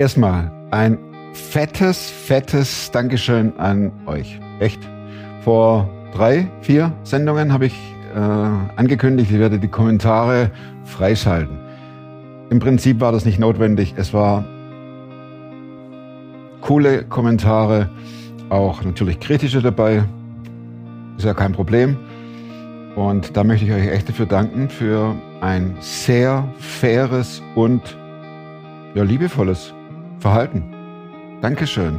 Erstmal ein fettes, fettes Dankeschön an euch. Echt. Vor drei, vier Sendungen habe ich äh, angekündigt, ich werde die Kommentare freischalten. Im Prinzip war das nicht notwendig. Es war coole Kommentare, auch natürlich kritische dabei. Ist ja kein Problem. Und da möchte ich euch echt dafür danken, für ein sehr faires und ja, liebevolles Verhalten. Dankeschön.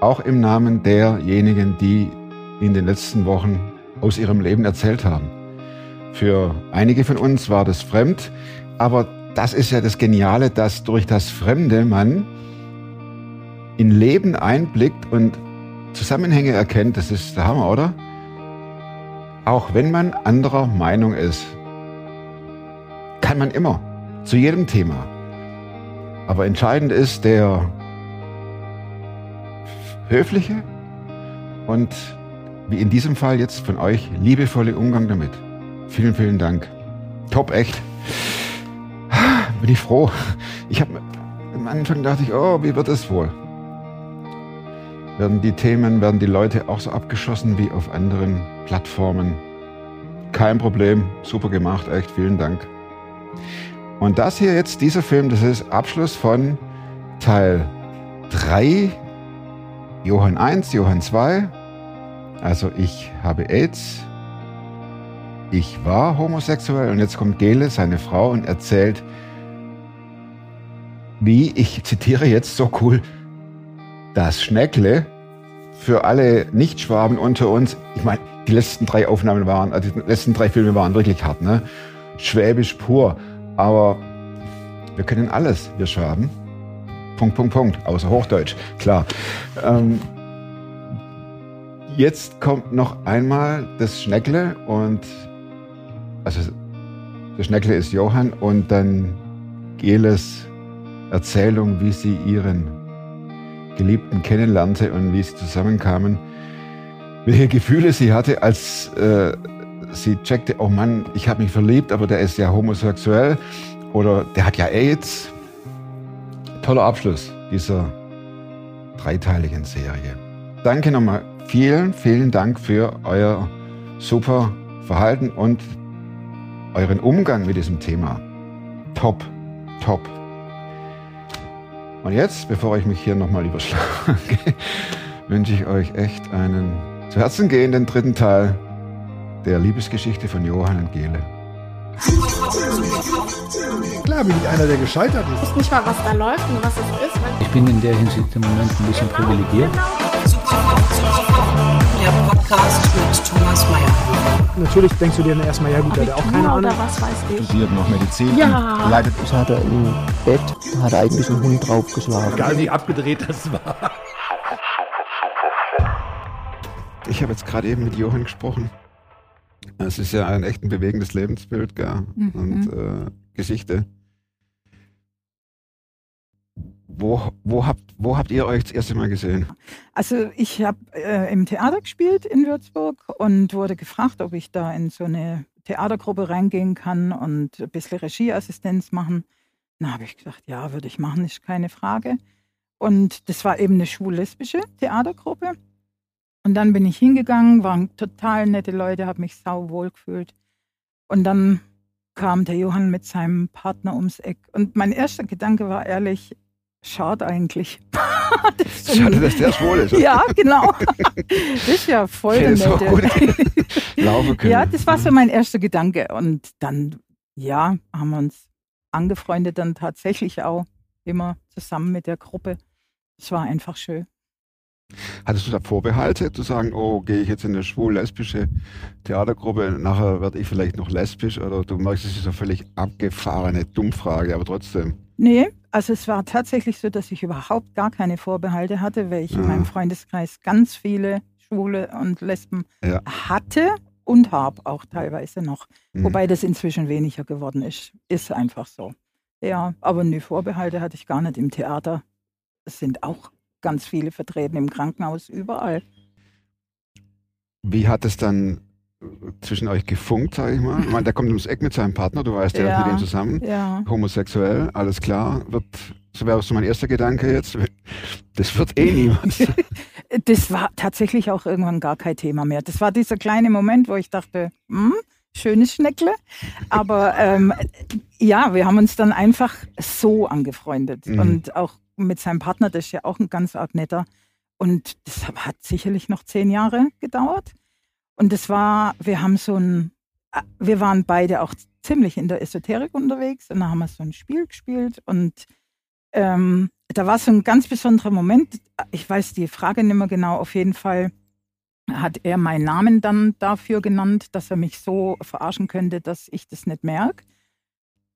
Auch im Namen derjenigen, die in den letzten Wochen aus ihrem Leben erzählt haben. Für einige von uns war das fremd, aber das ist ja das Geniale, dass durch das Fremde man in Leben einblickt und Zusammenhänge erkennt. Das ist der Hammer, oder? Auch wenn man anderer Meinung ist, kann man immer, zu jedem Thema. Aber entscheidend ist der höfliche und wie in diesem Fall jetzt von euch liebevolle Umgang damit. Vielen, vielen Dank. Top, echt. Bin ich froh. Ich habe am Anfang dachte ich, oh, wie wird es wohl? Werden die Themen, werden die Leute auch so abgeschossen wie auf anderen Plattformen? Kein Problem, super gemacht, echt, vielen Dank. Und das hier jetzt, dieser Film, das ist Abschluss von Teil 3, Johann 1, Johann 2. Also ich habe AIDS, ich war homosexuell und jetzt kommt Gele, seine Frau, und erzählt, wie, ich zitiere jetzt so cool, das Schneckle für alle Nichtschwaben unter uns, ich meine, die letzten drei Aufnahmen waren, also die letzten drei Filme waren wirklich hart, ne? Schwäbisch pur. Aber wir können alles, wir Schwaben. Punkt, Punkt, Punkt. Außer Hochdeutsch, klar. Ähm, jetzt kommt noch einmal das Schneckle und also der Schneckle ist Johann und dann Geles Erzählung, wie sie ihren Geliebten kennenlernte und wie sie zusammenkamen, welche Gefühle sie hatte, als äh, sie checkte, oh Mann, ich habe mich verliebt, aber der ist ja homosexuell oder der hat ja AIDS. Toller Abschluss dieser dreiteiligen Serie. Danke nochmal. Vielen, vielen Dank für euer super Verhalten und euren Umgang mit diesem Thema. Top, top. Und jetzt, bevor ich mich hier nochmal überschlage, wünsche ich euch echt einen zu Herzen gehenden dritten Teil der Liebesgeschichte von Johann und Gele. Klar bin ich einer, der gescheitert ist. Ich weiß nicht mal, was da läuft und was es ist. Ich bin in der Hinsicht im Moment ein bisschen privilegiert. Der Podcast mit Thomas Mayer. Natürlich denkst du dir dann erstmal, ja gut, der hat auch keine Ahnung. was weiß ich. Studiert noch Medizin. Ja. und Leitet Das hat er im Bett, hat er eigentlich einen Hund draufgeschlagen. Egal wie abgedreht das war. Ich habe jetzt gerade eben mit Johann gesprochen. Es ist ja ein echt ein bewegendes Lebensbild gell? Mhm. und äh, Geschichte. Wo, wo, habt, wo habt ihr euch das erste Mal gesehen? Also ich habe äh, im Theater gespielt in Würzburg und wurde gefragt, ob ich da in so eine Theatergruppe reingehen kann und ein bisschen Regieassistenz machen. Na, habe ich gesagt, ja, würde ich machen, ist keine Frage. Und das war eben eine schwul-lesbische Theatergruppe. Und dann bin ich hingegangen, waren total nette Leute, habe mich sau wohl gefühlt. Und dann kam der Johann mit seinem Partner ums Eck. Und mein erster Gedanke war ehrlich, schade eigentlich. Das Schade, dass der schwul ist. Ja, genau. Das ist ja voll Der. Laufen können. Ja, das war so mein erster Gedanke. Und dann, ja, haben wir uns angefreundet, dann tatsächlich auch immer zusammen mit der Gruppe. Es war einfach schön. Hattest du da Vorbehalte, zu sagen, oh, gehe ich jetzt in eine schwul-lesbische Theatergruppe, nachher werde ich vielleicht noch lesbisch oder du merkst, es ist eine völlig abgefahrene Dummfrage, aber trotzdem. Nee, also es war tatsächlich so, dass ich überhaupt gar keine Vorbehalte hatte, weil ich in Ah. meinem Freundeskreis ganz viele Schwule und Lesben Ja. hatte und habe auch teilweise noch. Mhm. Wobei das inzwischen weniger geworden ist. Ist einfach so. Ja, aber ne Vorbehalte hatte ich gar nicht im Theater. Es sind auch ganz viele vertreten im Krankenhaus, überall. Wie hat es dann äh, zwischen euch gefunkt, sag ich mal? Ich meine, der kommt ums Eck mit seinem Partner, du weißt, der Ja. ist mit ihm zusammen. Ja. Homosexuell, alles klar, wird das wäre so mein erster Gedanke jetzt, das wird eh niemand. Das war tatsächlich auch irgendwann gar kein Thema mehr. Das war dieser kleine Moment, wo ich dachte, hm, schönes Schneckle. Aber ähm, ja, wir haben uns dann einfach so angefreundet. Mhm. Und auch mit seinem Partner, das ist ja auch ein ganz arg netter. Und das hat sicherlich noch zehn Jahre gedauert. Und das war, wir haben so ein, äh, wir waren beide auch ziemlich in der Esoterik unterwegs und da haben wir so ein Spiel gespielt und ähm, da war so ein ganz besonderer Moment. Ich weiß die Frage nicht mehr genau. Auf jeden Fall hat er meinen Namen dann dafür genannt, dass er mich so verarschen könnte, dass ich das nicht merke.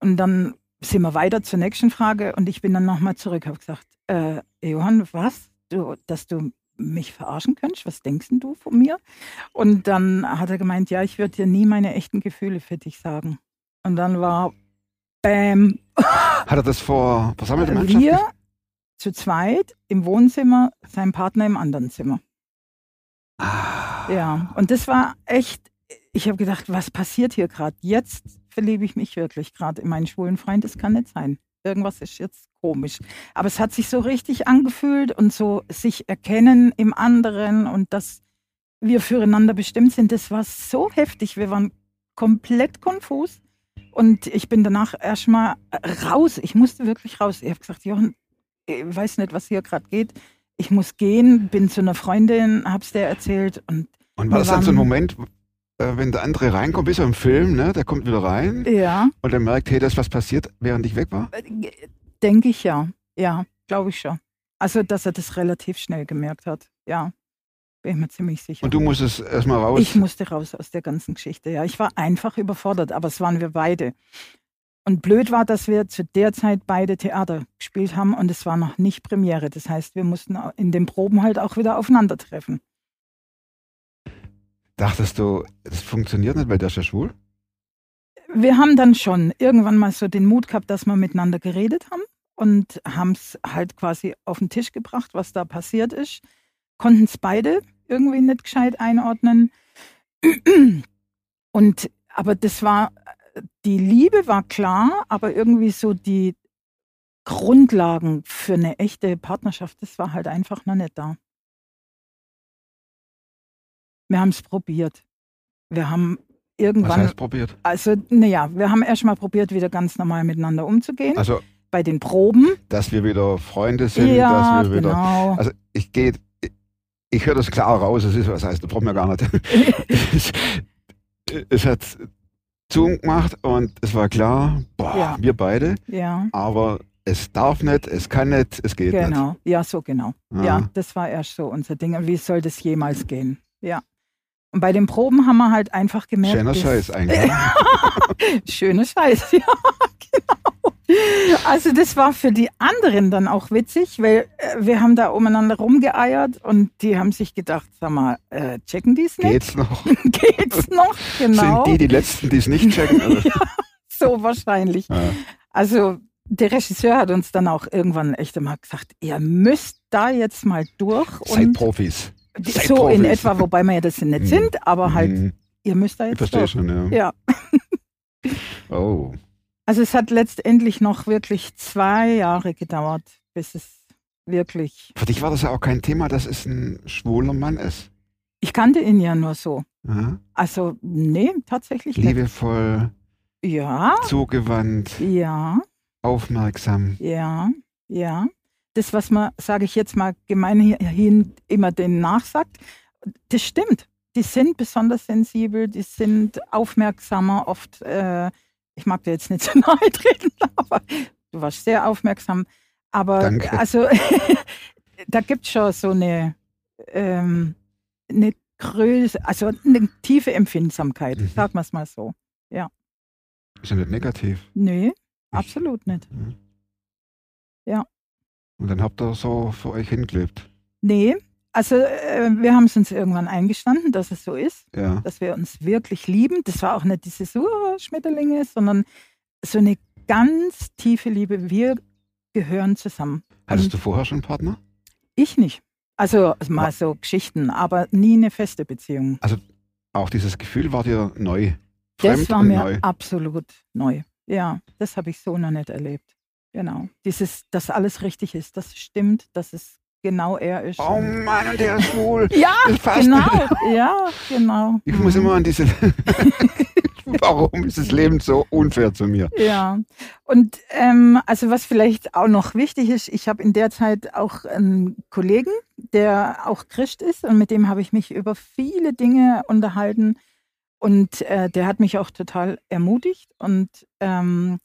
Und dann sind wir weiter zur nächsten Frage und ich bin dann nochmal zurück, habe gesagt, äh, Johann, was? Du, dass du mich verarschen könntest? Was denkst denn du von mir? Und dann hat er gemeint, ja, ich würde dir nie meine echten Gefühle für dich sagen. Und dann war Bäm, Hat er das vor versammelter Mannschaft? wir zu zweit im Wohnzimmer, sein Partner im anderen Zimmer. Ah, Ja, und das war echt, ich habe gedacht, was passiert hier gerade? Jetzt verliebe ich mich wirklich gerade in meinen schwulen Freund. Das kann nicht sein. Irgendwas ist jetzt komisch. Aber es hat sich so richtig angefühlt und so sich erkennen im anderen und dass wir füreinander bestimmt sind, das war so heftig. Wir waren komplett konfus. Und ich bin danach erstmal raus. Ich musste wirklich raus. Ich habe gesagt, Johann, ich weiß nicht, was hier gerade geht. Ich muss gehen, bin zu einer Freundin, hab's der erzählt und Und war das dann so ein Moment, wenn der andere reinkommt, wie so im Film, ne? Der kommt wieder rein ja, und er merkt, hey, da ist was passiert, während ich weg war? denke ich ja. Ja, glaube ich schon. Also, dass er das relativ schnell gemerkt hat. Ja, bin ich mir ziemlich sicher. Und du musstest erstmal raus. Ich musste raus aus der ganzen Geschichte. Ja, ich war einfach überfordert, aber es waren wir beide. Und blöd war, dass wir zu der Zeit beide Theater gespielt haben und es war noch nicht Premiere. Das heißt, wir mussten in den Proben halt auch wieder aufeinandertreffen. Dachtest du, das funktioniert nicht, weil der ist ja schwul? Wir haben dann schon irgendwann mal so den Mut gehabt, dass wir miteinander geredet haben und haben es halt quasi auf den Tisch gebracht, was da passiert ist. Konnten es beide irgendwie nicht gescheit einordnen. Und aber das war, die Liebe war klar, aber irgendwie so die Grundlagen für eine echte Partnerschaft, das war halt einfach noch nicht da. Wir haben es probiert. Wir haben Was irgendwann heißt probiert? also, naja, wir haben erstmal probiert, wieder ganz normal miteinander umzugehen. Also, bei den Proben. dass wir wieder Freunde sind, ja, dass wir wieder. genau. Also ich gehe, ich, ich höre das klar raus, es ist, was heißt, das brauchen wir gar nicht. es, es hat Zoom gemacht und es war klar, boah, Ja. wir beide, ja, aber es darf nicht, es kann nicht, es geht nicht. genau. Ja, so genau. Ah. Ja, das war erst so unser Ding. Und wie soll das jemals gehen? Ja. Und bei den Proben haben wir halt einfach gemerkt. Schöner Scheiß eigentlich. Schöner Scheiß, ja, genau. Also das war für die anderen dann auch witzig, weil äh, wir haben da umeinander rumgeeiert und die haben sich gedacht, sag mal, äh, checken die es nicht? Geht's noch? Geht's noch? Genau. Sind die die Letzten, die es nicht checken? Also, so wahrscheinlich. ja. Also der Regisseur hat uns dann auch irgendwann echt einmal gesagt, ihr müsst da jetzt mal durch Seid Profis. So in Profis. etwa, wobei wir ja das nicht Mhm. sind, aber halt, Hm, ihr müsst da Ich jetzt verstehe durch. schon, ja. Ja, Oh. also es hat letztendlich noch wirklich zwei Jahre gedauert, bis es wirklich. Für dich war das ja auch kein Thema, dass es ein schwuler Mann ist. Ich kannte ihn ja nur so. Ja? Also nee, tatsächlich nicht. Liebevoll, Ja, zugewandt, ja. aufmerksam. Ja, ja. Das, was man, sage ich jetzt mal gemeinhin immer denen nachsagt, das stimmt. Die sind besonders sensibel, die sind aufmerksamer, oft, äh, ich mag dir jetzt nicht zu nahe treten, aber du warst sehr aufmerksam. Aber Danke. also da gibt es schon so eine, ähm, eine Größe, also eine tiefe Empfindsamkeit, Mhm. sagen wir es mal so. Ist ja nicht negativ. Nee, absolut nicht. Und dann habt ihr so für euch hingelebt. Nee, also äh, wir haben es uns irgendwann eingestanden, dass es so ist, Ja. dass wir uns wirklich lieben. Das war auch nicht dieses uh, Schmetterlinge, sondern so eine ganz tiefe Liebe. Wir gehören zusammen. Hattest Und du vorher schon einen Partner? Ich nicht. Also mal so Geschichten, aber nie eine feste Beziehung. Auch dieses Gefühl war dir neu. Das Fremd war und mir neu. absolut neu. Ja, das habe ich so noch nicht erlebt. Genau. Dieses, dass alles richtig ist, das stimmt, dass es genau er ist. Oh Mann, und der ist schwul. ja, genau. Ja, genau. Ich muss immer an diese. Warum ist das Leben so unfair zu mir? Ja, und ähm, also was vielleicht auch noch wichtig ist, ich habe in der Zeit auch einen Kollegen, der auch Christ ist und mit dem habe ich mich über viele Dinge unterhalten und äh, der hat mich auch total ermutigt und ähm,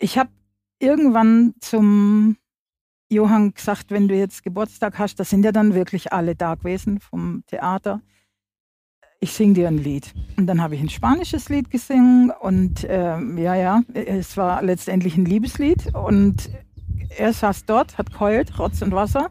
ich habe irgendwann zum Johann gesagt, wenn du jetzt Geburtstag hast, das sind ja dann wirklich alle da gewesen vom Theater. Ich singe dir ein Lied. Und dann habe ich ein spanisches Lied gesungen und ähm, ja, ja, es war letztendlich ein Liebeslied und er saß dort, hat keult, Rotz und Wasser.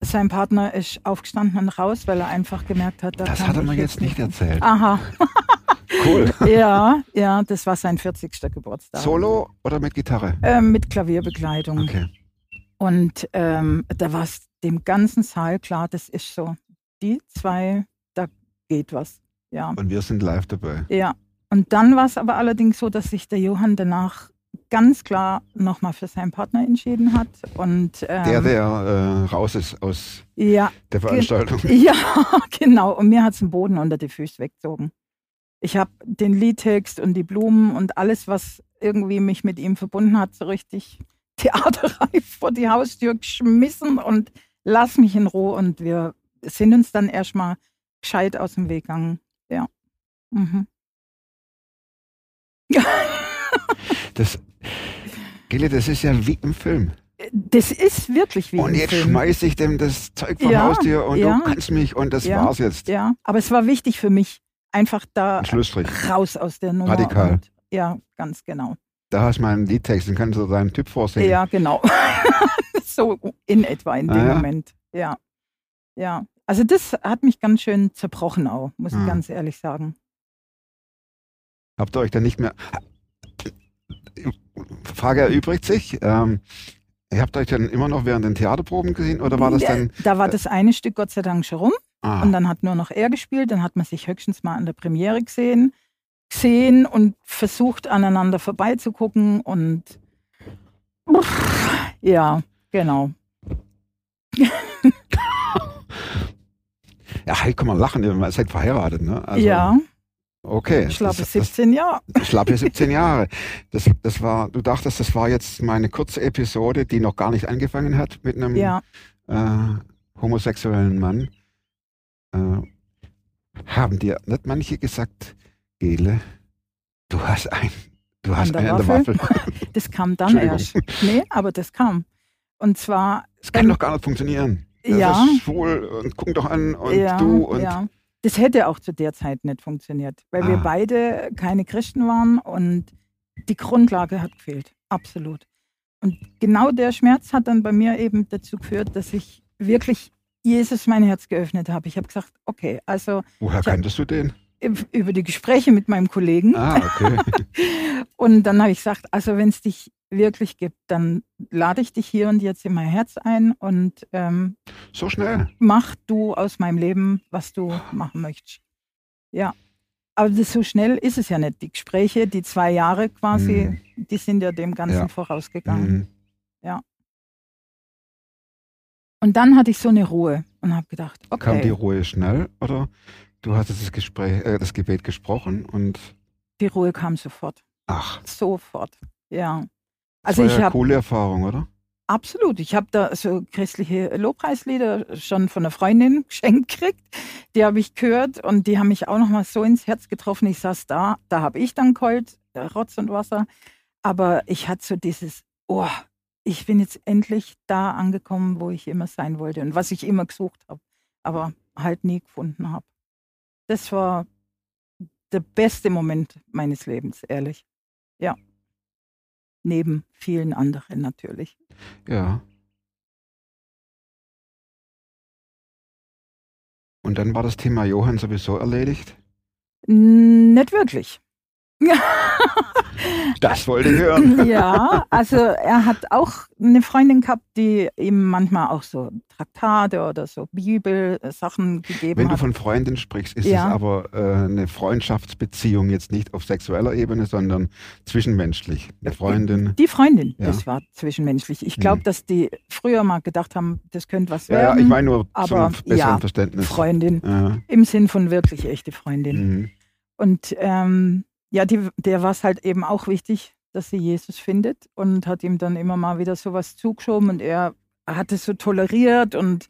Sein Partner ist aufgestanden und raus, weil er einfach gemerkt hat, da Das hat er mir jetzt nicht erzählt. Aha, Cool. ja, ja, das war sein 40. Geburtstag. Solo oder mit Gitarre? Ähm, mit Klavierbegleitung. Okay. Und ähm, da war es dem ganzen Saal klar, das ist so. Die zwei, da geht was. Ja. Und wir sind live dabei. Ja. Und dann war es aber allerdings so, dass sich der Johann danach ganz klar nochmal für seinen Partner entschieden hat. Und, ähm, Der, der äh, raus ist aus Ja, der Veranstaltung. ja, genau. Und mir hat es den Boden unter die Füße weggezogen. Ich habe den Liedtext und die Blumen und alles, was irgendwie mich mit ihm verbunden hat, so richtig theaterreif vor die Haustür geschmissen und lass mich in Ruhe. Und wir sind uns dann erstmal gescheit aus dem Weg gegangen. Ja. Mhm. Das, Gille, das ist ja wie im Film. Das ist wirklich wie und im jetzt Film. schmeiße ich dem das Zeug vom Ja, Haustür und ja. du kannst mich und das Ja, war's jetzt. Ja, aber es war wichtig für mich, einfach da raus aus der Nummer. Radikal. Und, ja, ganz genau. Da hast du meinen Liedtext, den kannst du deinem Typ vorsingen. Ja, genau. so in etwa in dem Ah, ja. Moment. Ja. Ja. Also das hat mich ganz schön zerbrochen auch, muss ich Ah. ganz ehrlich sagen. Habt ihr euch dann nicht mehr. Frage erübrigt sich. Ähm, ihr habt euch dann immer noch während den Theaterproben gesehen oder war das dann. Da war das eine Stück Gott sei Dank schon rum Ah, und dann hat nur noch er gespielt, dann hat man sich höchstens mal an der Premiere gesehen, gesehen und versucht aneinander vorbeizugucken und ja, genau. ja, hey, komm mal lachen, ihr seid verheiratet, ne? Also, ja, Okay. schlappe das, das, 17 Jahre. schlappe 17 Jahre. Das, das war, du dachtest, das war jetzt meine kurze Episode, die noch gar nicht angefangen hat mit einem Ja, äh, homosexuellen Mann. Äh, haben dir nicht manche gesagt, Gele, du hast ein, du hast An einen an der Waffel? Waffel. das kam dann erst. Nee, aber das kam. Und zwar Das kann doch gar nicht funktionieren. Das Ja. ist schwul und guck doch an und ja, du und ja. Das hätte auch zu der Zeit nicht funktioniert, weil wir Ah. beide keine Christen waren und die Grundlage hat gefehlt. Absolut. Und genau der Schmerz hat dann bei mir eben dazu geführt, dass ich wirklich Jesus mein Herz geöffnet habe. Ich habe gesagt, okay, also woher kanntest du den? über die Gespräche mit meinem Kollegen. Ah, okay. Und dann habe ich gesagt, also wenn es dich wirklich gibt, dann lade ich dich hier und jetzt in mein Herz ein und ähm, so schnell. mach du aus meinem Leben, was du machen möchtest. Ja. Aber das, so schnell ist es ja nicht. Die Gespräche, die zwei Jahre quasi, die sind ja dem Ganzen Ja. vorausgegangen. Mhm. Und dann hatte ich so eine Ruhe und habe gedacht, okay. Kam die Ruhe schnell oder du hattest das Gespräch, äh, das Gebet gesprochen und die Ruhe kam sofort. ach, Sofort. Ja. das Also war ich ja habe coole Erfahrung, oder? Absolut. Ich habe da so christliche Lobpreislieder schon von einer Freundin geschenkt gekriegt. Die habe ich gehört und die haben mich auch noch mal so ins Herz getroffen. Ich saß da, da habe ich dann geheult, äh, Rotz und Wasser. Aber ich hatte so dieses, oh, ich bin jetzt endlich da angekommen, wo ich immer sein wollte und was ich immer gesucht habe, aber halt nie gefunden habe. Das war der beste Moment meines Lebens, ehrlich. Ja. Neben vielen anderen natürlich. Ja. Und dann war das Thema Johann sowieso erledigt. N- Nicht wirklich. Das wollte ich hören. Ja, also er hat auch eine Freundin gehabt, die ihm manchmal auch so Traktate oder so Bibelsachen gegeben Wenn du hat. von Freundin sprichst, ist Ja. es aber äh, eine Freundschaftsbeziehung jetzt nicht auf sexueller Ebene, sondern zwischenmenschlich. Eine Freundin. Die Freundin, Ja. das war zwischenmenschlich. Ich glaube, Mhm. dass die früher mal gedacht haben, das könnte was Ja, werden. ja, ich meine nur aber zum besseren ja, Verständnis. Freundin, im Sinn von wirklich echte Freundin. Mhm. Und ähm, ja, die, der war es halt eben auch wichtig, dass sie Jesus findet und hat ihm dann immer mal wieder sowas zugeschoben und er hat es so toleriert und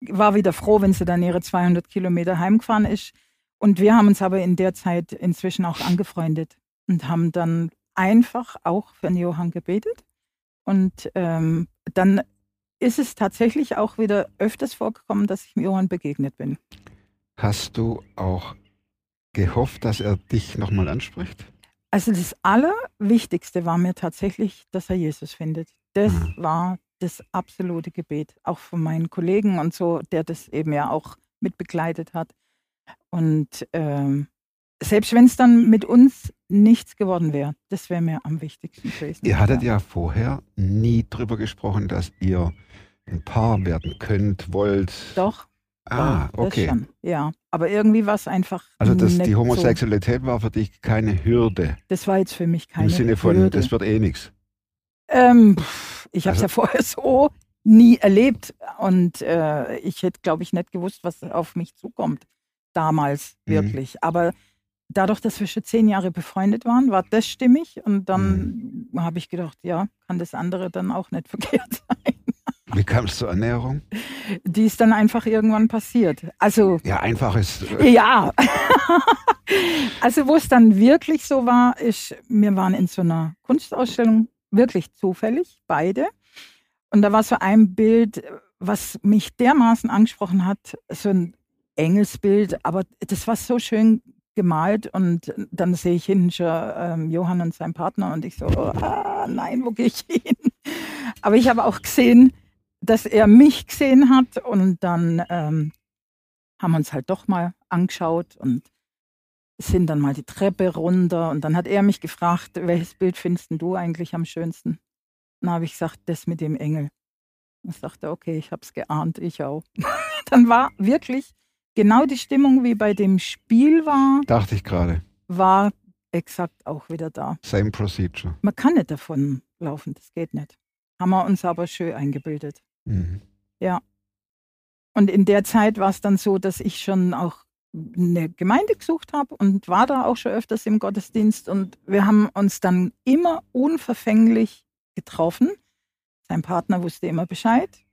war wieder froh, wenn sie dann ihre 200 Kilometer heimgefahren ist. Und wir haben uns aber in der Zeit inzwischen auch angefreundet und haben dann einfach auch für den Johann gebetet. Und ähm, dann ist es tatsächlich auch wieder öfters vorgekommen, dass ich dem Johann begegnet bin. Hast du auch gehofft, dass er dich nochmal anspricht? Also das Allerwichtigste war mir tatsächlich, dass er Jesus findet. Das Mhm. war das absolute Gebet, auch von meinen Kollegen und so, der das eben ja auch mit begleitet hat. Und ähm, selbst wenn es dann mit uns nichts geworden wäre, das wäre mir am wichtigsten gewesen. Ihr hattet ja vorher nie drüber gesprochen, dass ihr ein Paar werden könnt, wollt. Doch, Ah, okay. schon. Ja, aber irgendwie war es einfach. Also das, die so. Homosexualität war für dich keine Hürde. Das war jetzt für mich keine Im Sinne von, Hürde. das wird eh nichts. Ähm, ich habe es Also- ja vorher so nie erlebt und äh, ich hätte, glaube ich, nicht gewusst, was auf mich zukommt. Damals Mhm. wirklich. Aber dadurch, dass wir schon zehn Jahre befreundet waren, war das stimmig und dann Mhm. habe ich gedacht, ja, kann das andere dann auch nicht verkehrt sein. Wie kam es zur Ernährung? Die ist dann einfach irgendwann passiert. Also Ja, einfaches. äh, ja. also wo es dann wirklich so war, ist, wir waren in so einer Kunstausstellung, wirklich zufällig, beide. Und da war so ein Bild, was mich dermaßen angesprochen hat, so ein Engelsbild, aber das war so schön gemalt und dann sehe ich hinten schon ähm, Johann und seinen Partner und ich so, ah, nein, wo gehe ich hin? Aber ich habe auch gesehen, dass er mich gesehen hat und dann ähm, haben wir uns halt doch mal angeschaut und sind dann mal die Treppe runter und dann hat er mich gefragt, welches Bild findest du eigentlich am schönsten? Dann habe ich gesagt, das mit dem Engel. Dann sagte er, okay, ich habe es geahnt, ich auch. dann war wirklich genau die Stimmung, wie bei dem Spiel war, Dachte ich gerade. war exakt auch wieder da. Same procedure. Man kann nicht davon laufen, das geht nicht. Haben wir uns aber schön eingebildet. Mhm. Und in der Zeit war es dann so, dass ich schon auch eine Gemeinde gesucht habe und war da auch schon öfters im Gottesdienst. Und wir haben uns dann immer unverfänglich getroffen. Sein Partner wusste immer Bescheid.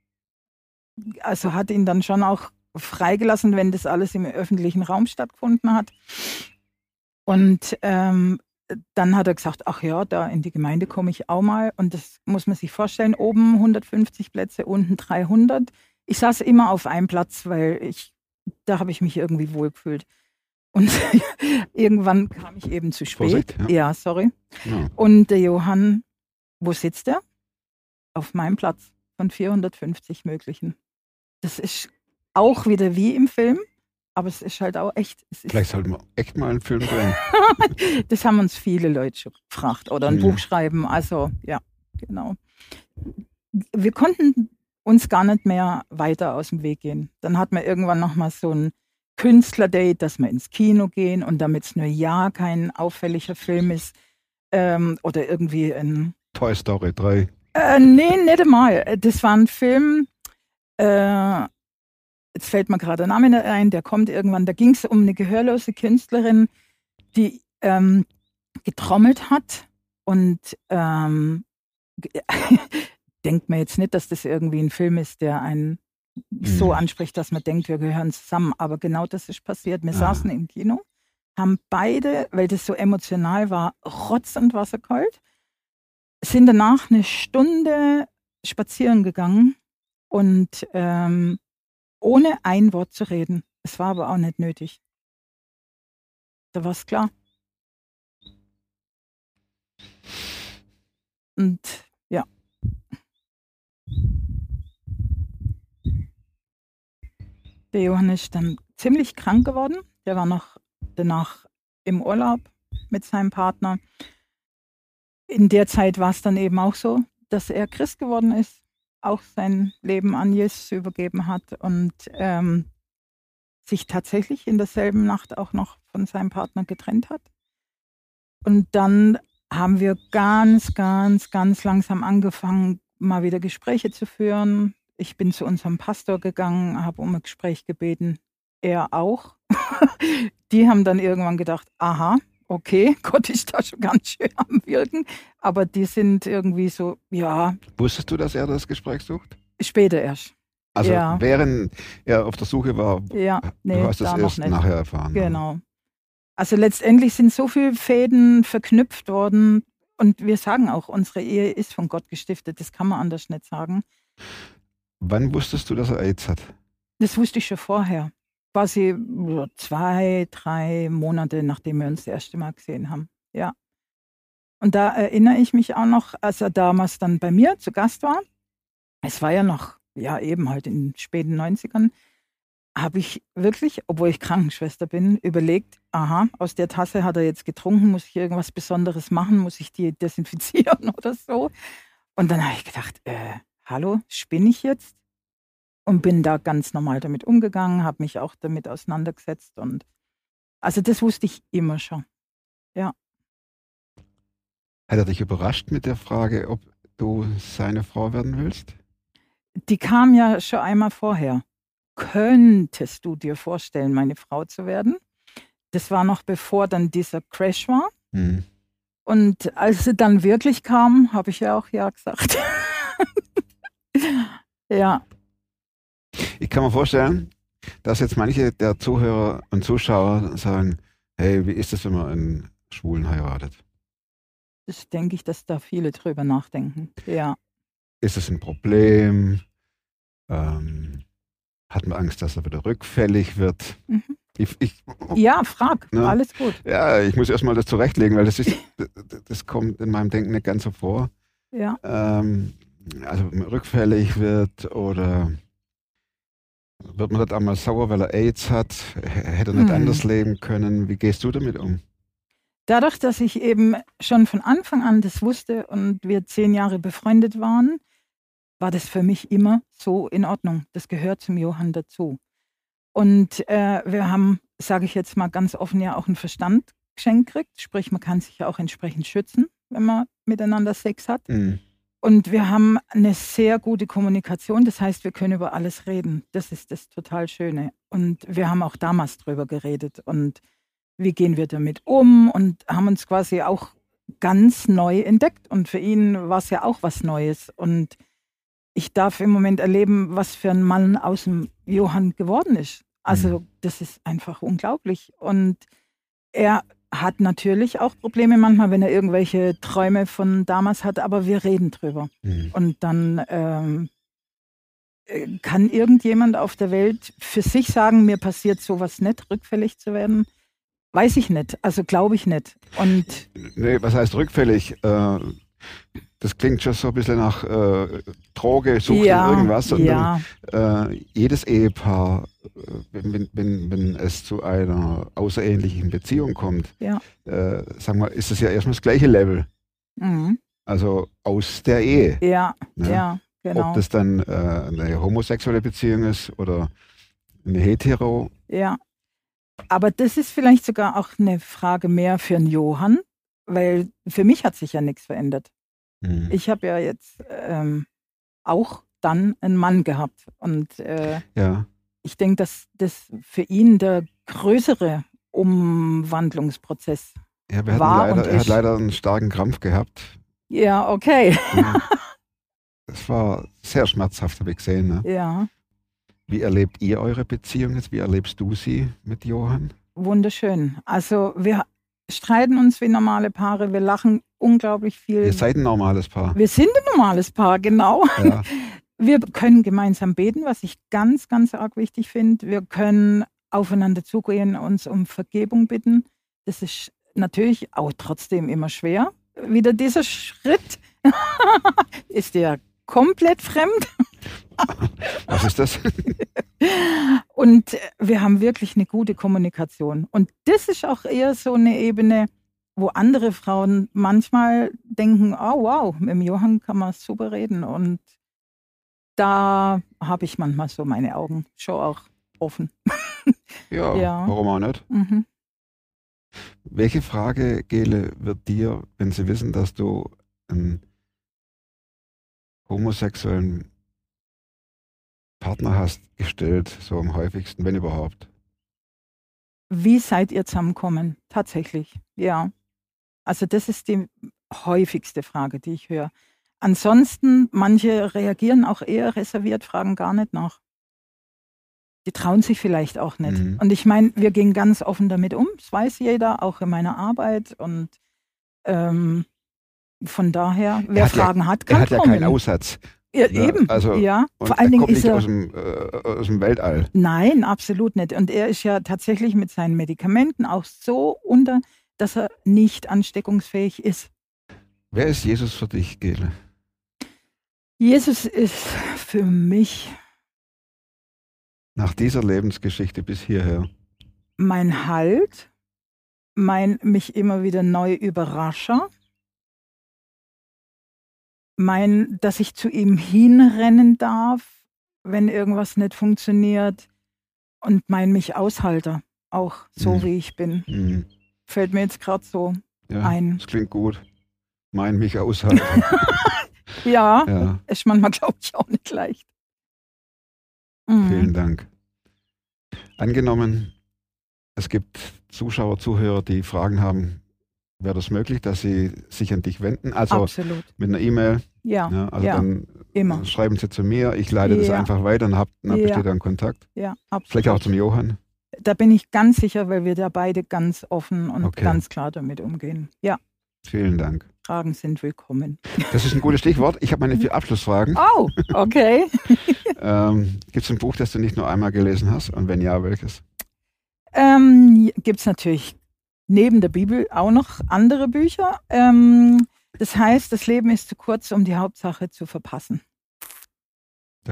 Also hat ihn dann schon auch freigelassen, wenn das alles im öffentlichen Raum stattgefunden hat. Und ähm, dann hat er gesagt, ach ja, da in die Gemeinde komme ich auch mal. Und das muss man sich vorstellen, oben 150 Plätze, unten 300. Ich saß immer auf einem Platz, weil ich, da habe ich mich irgendwie wohlgefühlt. Und irgendwann kam ich eben zu spät. Vorsicht, ja. ja, sorry. Ja. Und der Johann, wo sitzt er? Auf meinem Platz von 450 möglichen. Das ist auch wieder wie im Film, aber es ist halt auch echt. Vielleicht sollten wir echt mal einen Film drehen. das haben uns viele Leute schon gefragt oder ein Ja. Buch schreiben. Also ja, genau. Wir konnten uns gar nicht mehr weiter aus dem Weg gehen. Dann hat man irgendwann nochmal so ein Künstlerdate, dass wir ins Kino gehen und damit es nur ja kein auffälliger Film ist ähm, oder irgendwie ein Toy Story 3. äh, nee, nicht einmal. Das war ein Film, äh, jetzt fällt mir gerade der Name ein, der kommt irgendwann. Da ging es um eine gehörlose Künstlerin, die ähm, getrommelt hat und ähm, denkt man jetzt nicht, dass das irgendwie ein Film ist, der einen so Mhm. anspricht, dass man denkt, wir gehören zusammen. Aber genau das ist passiert. Wir Ah. saßen im Kino, haben beide, weil das so emotional war, Rotz und Wasser kalt sind danach eine Stunde spazieren gegangen und ähm, ohne ein Wort zu reden. Es war aber auch nicht nötig. Da war es klar. Und ja. Der Johann ist dann ziemlich krank geworden. Der war noch danach im Urlaub mit seinem Partner. In der Zeit war es dann eben auch so, dass er Christ geworden ist, auch sein Leben an Jesus übergeben hat und ähm, sich tatsächlich in derselben Nacht auch noch von seinem Partner getrennt hat. Und dann haben wir ganz, ganz, ganz langsam angefangen, mal wieder Gespräche zu führen. Ich bin zu unserem Pastor gegangen, habe um ein Gespräch gebeten. Er auch. Die haben dann irgendwann gedacht, aha, okay, Gott ist da schon ganz schön am Wirken. Aber die sind irgendwie so, ja. Wusstest du, dass er das Gespräch sucht? Später erst. Also ja. während er auf der Suche war, ja, nee, du hast es erst nachher erfahren. Genau. Also letztendlich sind so viele Fäden verknüpft worden und wir sagen auch, unsere Ehe ist von Gott gestiftet. Das kann man anders nicht sagen. Wann wusstest du, dass er AIDS hat? Das wusste ich schon vorher. Quasi zwei, drei Monate, nachdem wir uns das erste Mal gesehen haben. Ja. Und da erinnere ich mich auch noch, als er damals dann bei mir zu Gast war. Es war ja noch ja eben halt in den späten 90ern, habe ich wirklich, obwohl ich Krankenschwester bin, überlegt, aha, aus der Tasse hat er jetzt getrunken, muss ich irgendwas Besonderes machen, muss ich die desinfizieren oder so. Und dann habe ich gedacht, äh, hallo, spinne ich jetzt? Und bin da ganz normal damit umgegangen, habe mich auch damit auseinandergesetzt und also das wusste ich immer schon. Ja. Hat er dich überrascht mit der Frage, ob du seine Frau werden willst? die kam ja schon einmal vorher. Könntest du dir vorstellen, meine Frau zu werden? Das war noch bevor dann dieser Crash war. Mhm. Und als sie dann wirklich kam, habe ich ja auch ja gesagt. ja. Ich kann mir vorstellen, dass jetzt manche der Zuhörer und Zuschauer sagen, hey, wie ist das, wenn man einen Schwulen heiratet? Das denke ich, dass da viele drüber nachdenken. Ja. Ist es ein Problem? Ähm, hat man Angst, dass er wieder rückfällig wird? Mhm. Ich, ich, ja, frag. Ne? Alles gut. Ja, ich muss erstmal das zurechtlegen, weil das ist, das kommt in meinem Denken nicht ganz so vor. Ja. Ähm, also rückfällig wird oder wird man das einmal sauer, weil er AIDS hat? Hätte er nicht hm. anders leben können? Wie gehst du damit um? Dadurch, dass ich eben schon von Anfang an das wusste und wir zehn Jahre befreundet waren, war das für mich immer so in Ordnung. Das gehört zum Johann dazu. Und äh, wir haben, sage ich jetzt mal ganz offen, ja auch einen Verstand geschenkt kriegt. Sprich, man kann sich ja auch entsprechend schützen, wenn man miteinander Sex hat. Mhm. Und wir haben eine sehr gute Kommunikation. Das heißt, wir können über alles reden. Das ist das total Schöne. Und wir haben auch damals drüber geredet. Und wie gehen wir damit um? Und haben uns quasi auch ganz neu entdeckt. Und für ihn war es ja auch was Neues. Und ich darf im Moment erleben, was für ein Mann aus dem Johann geworden ist. Also mhm. das ist einfach unglaublich. Und er hat natürlich auch Probleme manchmal, wenn er irgendwelche Träume von damals hat, aber wir reden drüber. Mhm. Und dann ähm, äh, kann irgendjemand auf der Welt für sich sagen, mir passiert sowas nicht, rückfällig zu werden. Weiß ich nicht, also glaube ich nicht. Und nee, was heißt rückfällig? Äh, das klingt schon so ein bisschen nach äh, Droge, Sucht ja, irgendwas. Und ja. dann, äh, jedes Ehepaar, äh, wenn, wenn, wenn es zu einer außerähnlichen Beziehung kommt, ja. äh, sagen wir, ist es ja erstmal das gleiche Level. Mhm. Also aus der Ehe. Ja, ne? ja, genau. Ob das dann äh, eine homosexuelle Beziehung ist oder eine hetero. Ja. Aber das ist vielleicht sogar auch eine Frage mehr für einen Johann, weil für mich hat sich ja nichts verändert. Mhm. Ich habe ja jetzt ähm, auch dann einen Mann gehabt. Und äh, ja. ich denke, dass das für ihn der größere Umwandlungsprozess ja, wir war. Leider, er hat leider einen starken Krampf gehabt. Ja, okay. das war sehr schmerzhaft, habe ich gesehen. Ne? Ja. Wie erlebt ihr eure Beziehung jetzt? Wie erlebst du sie mit Johann? Wunderschön. Also wir streiten uns wie normale Paare, wir lachen unglaublich viel. Ihr seid ein normales Paar. Wir sind ein normales Paar, genau. Ja. Wir können gemeinsam beten, was ich ganz, ganz arg wichtig finde. Wir können aufeinander zugehen, uns um Vergebung bitten. Das ist natürlich auch trotzdem immer schwer. Wieder dieser Schritt ist ja komplett fremd. Was ist das? Und wir haben wirklich eine gute Kommunikation. Und das ist auch eher so eine Ebene, wo andere Frauen manchmal denken, oh wow, mit dem Johann kann man super reden. Und da habe ich manchmal so meine Augen schon auch offen. Ja, Ja. warum auch nicht? Mhm. Welche Frage, Gele, wird dir, wenn sie wissen, dass du einen homosexuellen Partner hast, gestellt, so am häufigsten, wenn überhaupt? Wie seid ihr zusammenkommen? Tatsächlich, ja. Also das ist die häufigste Frage, die ich höre. Ansonsten, manche reagieren auch eher reserviert, fragen gar nicht nach. Die trauen sich vielleicht auch nicht. Mhm. Und ich meine, wir gehen ganz offen damit um. Das weiß jeder, auch in meiner Arbeit. Und ähm, von daher, wer hat ja- Fragen hat, Er kann hat ja kommen. keinen Aussatz. Ja, Ja, eben, also- ja. Vor allen er Dingen ist er... aus dem, äh, aus dem Weltall. Nein, absolut nicht. Und er ist ja tatsächlich mit seinen Medikamenten auch so unter, dass er nicht ansteckungsfähig ist. Wer ist Jesus für dich, Gele? Jesus ist für mich Nach dieser Lebensgeschichte bis hierher. mein Halt, mein mich immer wieder neu Überrascher, mein, dass ich zu ihm hinrennen darf, wenn irgendwas nicht funktioniert und mein mich Aushalter, auch so Mhm. wie ich bin. Hm. Fällt mir jetzt gerade so Ja, ein. das klingt gut. Mein mich aushalten. Ja, ja, ist manchmal, glaube ich, auch nicht leicht. Mhm. vielen Dank. Angenommen, es gibt Zuschauer, Zuhörer, die Fragen haben, wäre das möglich, dass sie sich an dich wenden? Also Absolut. mit einer E-Mail. Ja, Ja, also ja, dann immer. schreiben sie zu mir, ich leite das Ja. einfach weiter und hab, dann Ja. besteht dann Kontakt. Ja, absolut. Vielleicht auch zum Johann. Da bin ich ganz sicher, weil wir da beide ganz offen und Okay. ganz klar damit umgehen. Ja, Vielen Dank. Fragen sind willkommen. Das ist ein gutes Stichwort. Ich habe meine vier Abschlussfragen. Oh, okay. Ähm, Gibt es ein Buch, das du nicht nur einmal gelesen hast? Und wenn ja, welches? ähm, Gibt es natürlich neben der Bibel auch noch andere Bücher. Ähm, das heißt, das Leben ist zu kurz, um die Hauptsache zu verpassen.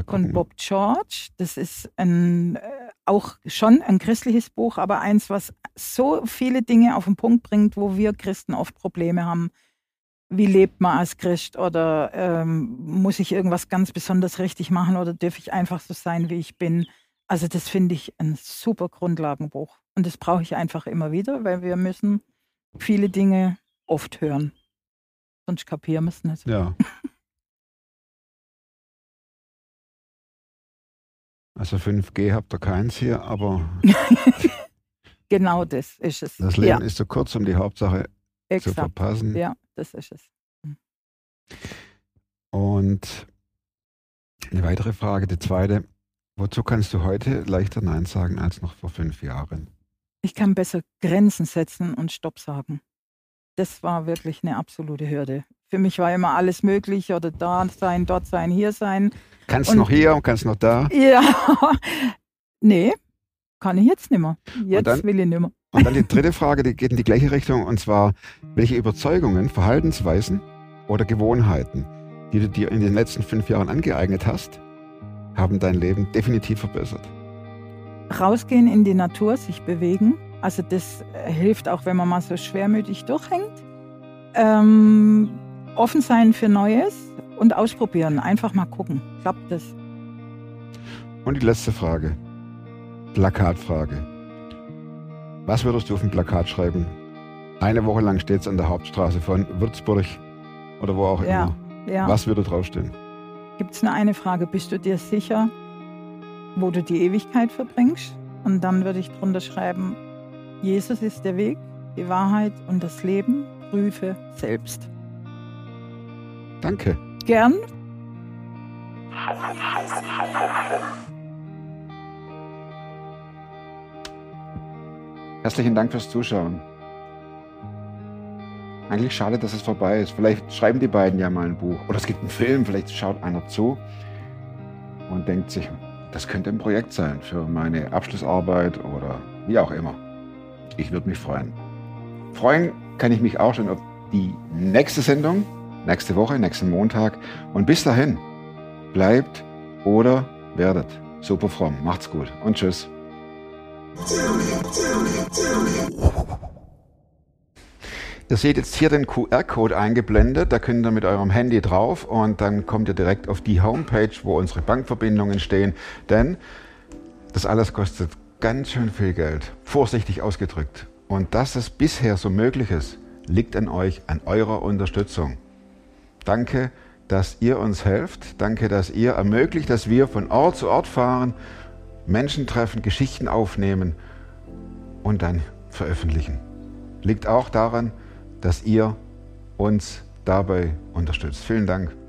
Von. Bob George. Das ist ein, äh, auch schon ein christliches Buch, aber eins, was so viele Dinge auf den Punkt bringt, wo wir Christen oft Probleme haben. Wie lebt man als Christ oder ähm, muss ich irgendwas ganz besonders richtig machen oder darf ich einfach so sein, wie ich bin? Also das finde ich ein super Grundlagenbuch und das brauche ich einfach immer wieder, weil wir müssen viele Dinge oft hören. Sonst kapieren wir es nicht. Ja. Also 5G habt ihr keins hier, aber Genau das ist es. das Leben ja, ist zu kurz, um die Hauptsache zu exakt. verpassen. Ja, das ist es. Und eine weitere Frage, die zweite. Wozu kannst du heute leichter Nein sagen als noch vor fünf Jahren? Ich kann besser Grenzen setzen und Stopp sagen. Das war wirklich eine absolute Hürde. Für mich war immer alles möglich oder da sein, dort sein, hier sein. Kannst Und- noch hier und kannst noch da. Ja, nee, kann ich jetzt nicht mehr. Jetzt dann- will ich nicht mehr. Und dann die dritte Frage, die geht in die gleiche Richtung, und zwar, welche Überzeugungen, Verhaltensweisen oder Gewohnheiten, die du dir in den letzten fünf Jahren angeeignet hast, haben dein Leben definitiv verbessert? Rausgehen in die Natur, sich bewegen. Also das äh, hilft auch, wenn man mal so schwermütig durchhängt. Ähm, offen sein für Neues und ausprobieren. Einfach mal gucken. Klappt das? Und die letzte Frage, Plakatfrage. Was würdest du auf ein Plakat schreiben? Eine Woche lang steht es an der Hauptstraße von Würzburg oder wo auch Ja, immer. ja. Was würde draufstehen? Gibt es nur eine Frage. Bist du dir sicher, wo du die Ewigkeit verbringst? Und dann würde ich drunter schreiben, Jesus ist der Weg, die Wahrheit und das Leben. Prüfe selbst. Danke. Gern. Herzlichen Dank fürs Zuschauen. Eigentlich schade, dass es vorbei ist. Vielleicht schreiben die beiden ja mal ein Buch. Oder es gibt einen Film, vielleicht schaut einer zu und denkt sich, das könnte ein Projekt sein für meine Abschlussarbeit oder wie auch immer. Ich würde mich freuen. Freuen kann ich mich auch schon auf die nächste Sendung, nächste Woche, nächsten Montag. Und bis dahin, bleibt oder werdet super fromm. Macht's gut und tschüss. Ihr seht jetzt hier den QR-Code eingeblendet, da könnt ihr mit eurem Handy drauf und dann kommt ihr direkt auf die Homepage, wo unsere Bankverbindungen stehen. Denn das alles kostet ganz schön viel Geld, vorsichtig ausgedrückt. Und dass es bisher so möglich ist, liegt an euch, an eurer Unterstützung. Danke, dass ihr uns helft. Danke, dass ihr ermöglicht, dass wir von Ort zu Ort fahren, Menschen treffen, Geschichten aufnehmen und dann veröffentlichen. Liegt auch daran, dass ihr uns dabei unterstützt. Vielen Dank.